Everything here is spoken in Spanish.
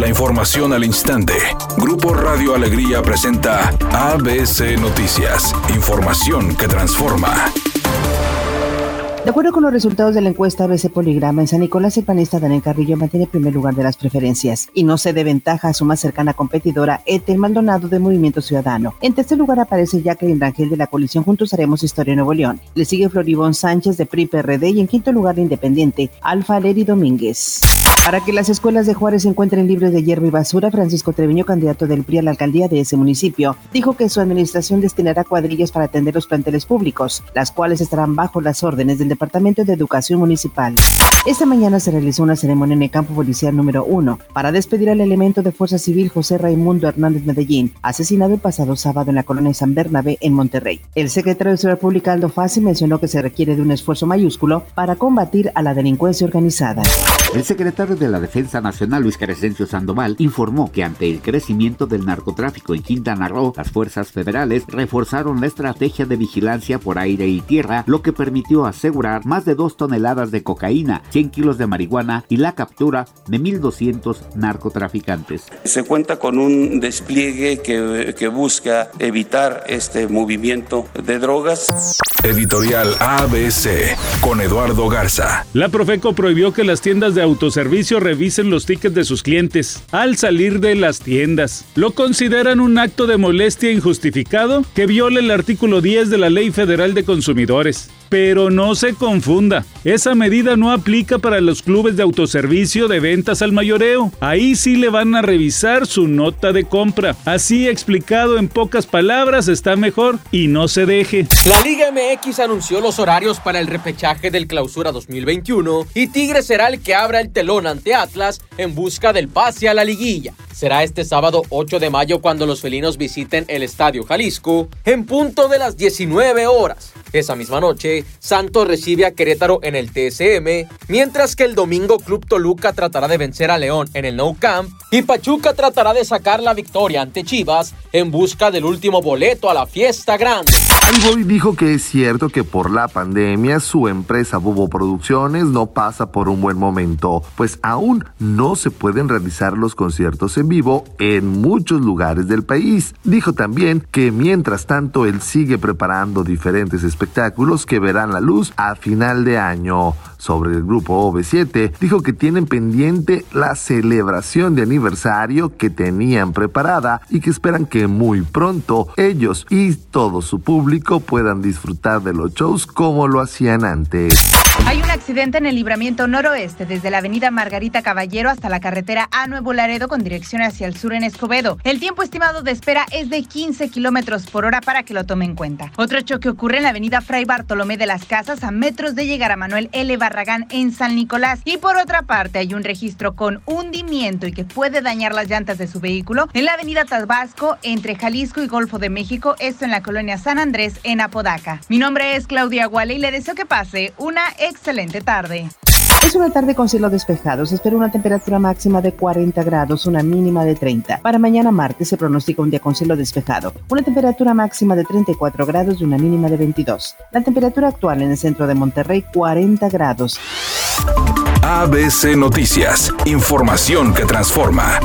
La información al instante. Grupo Radio Alegría presenta ABC Noticias. Información que transforma. De acuerdo con los resultados de la encuesta ABC Poligrama, en San Nicolás el panista Daniel Carrillo mantiene primer lugar de las preferencias y no se de ventaja a su más cercana competidora, Etel Maldonado de Movimiento Ciudadano. En tercer lugar aparece Jacqueline Rangel de la coalición Juntos Haremos Historia Nuevo León. Le sigue Floribón Sánchez de PRI PRD y en quinto lugar de Independiente, Alfa Leri Domínguez. Para que las escuelas de Juárez se encuentren libres de hierba y basura, Francisco Treviño, candidato del PRI a la alcaldía de ese municipio, dijo que su administración destinará cuadrillas para atender los planteles públicos, las cuales estarán bajo las órdenes del Departamento de Educación Municipal. Esta mañana se realizó una ceremonia en el campo policial número 1 para despedir al elemento de Fuerza Civil José Raimundo Hernández Medellín, asesinado el pasado sábado en la colonia San Bernabé en Monterrey. El secretario de Seguridad Pública Aldo Fassi mencionó que se requiere de un esfuerzo mayúsculo para combatir a la delincuencia organizada. El secretario de la Defensa Nacional, Luis Crescencio Sandoval, informó que ante el crecimiento del narcotráfico en Quintana Roo, las fuerzas federales reforzaron la estrategia de vigilancia por aire y tierra, lo que permitió asegurar más de dos toneladas de cocaína, 100 kilos de marihuana y la captura de 1.200 narcotraficantes. Se cuenta con un despliegue que, que busca evitar este movimiento de drogas. Editorial ABC con Eduardo Garza. La Profeco prohibió que las tiendas de autoservicio revisen los tickets de sus clientes al salir de las tiendas. Lo consideran un acto de molestia injustificado que viola el artículo 10 de la Ley Federal de Consumidores. Pero no se confunda, esa medida no aplica para los clubes de autoservicio de ventas al mayoreo. Ahí sí le van a revisar su nota de compra. Así explicado en pocas palabras está mejor y no se deje. La Liga MX anunció los horarios para el repechaje del Clausura 2021 y Tigre será el que abra el telón ante Atlas en busca del pase a la liguilla. Será este sábado 8 de mayo cuando los felinos visiten el Estadio Jalisco en punto de las 19 horas. Esa misma noche, Santos recibe a Querétaro en el TSM, mientras que el domingo Club Toluca tratará de vencer a León en el No Camp y Pachuca tratará de sacar la victoria ante Chivas en busca del último boleto a la fiesta grande. Alboy dijo que es cierto que por la pandemia su empresa Bubo Producciones no pasa por un buen momento, pues aún no se pueden realizar los conciertos en vivo en muchos lugares del país. Dijo también que mientras tanto él sigue preparando diferentes espectáculos que verán la luz a final de año. Sobre el grupo OV7, dijo que tienen pendiente la celebración de aniversario que tenían preparada y que esperan que muy pronto ellos y todo su público puedan disfrutar de los shows como lo hacían antes. Hay un accidente en el libramiento noroeste desde la avenida Margarita Caballero hasta la carretera a Nuevo Laredo con dirección hacia el sur en Escobedo. El tiempo estimado de espera es de 15 kilómetros por hora para que lo tome en cuenta. Otro choque ocurre en la avenida Fray Bartolomé de las Casas a metros de llegar a Manuel L. Barragán en San Nicolás. Y por otra parte hay un registro con hundimiento y que puede dañar las llantas de su vehículo en la avenida Tabasco entre Jalisco y Golfo de México, esto en la colonia San Andrés en Apodaca. Mi nombre es Claudia Guale y le deseo que pase una excelente tarde. Es una tarde con cielo despejado. Se espera una temperatura máxima de 40 grados, una mínima de 30. Para mañana martes se pronostica un día con cielo despejado. Una temperatura máxima de 34 grados y una mínima de 22. La temperatura actual en el centro de Monterrey, 40 grados. ABC Noticias. Información que transforma.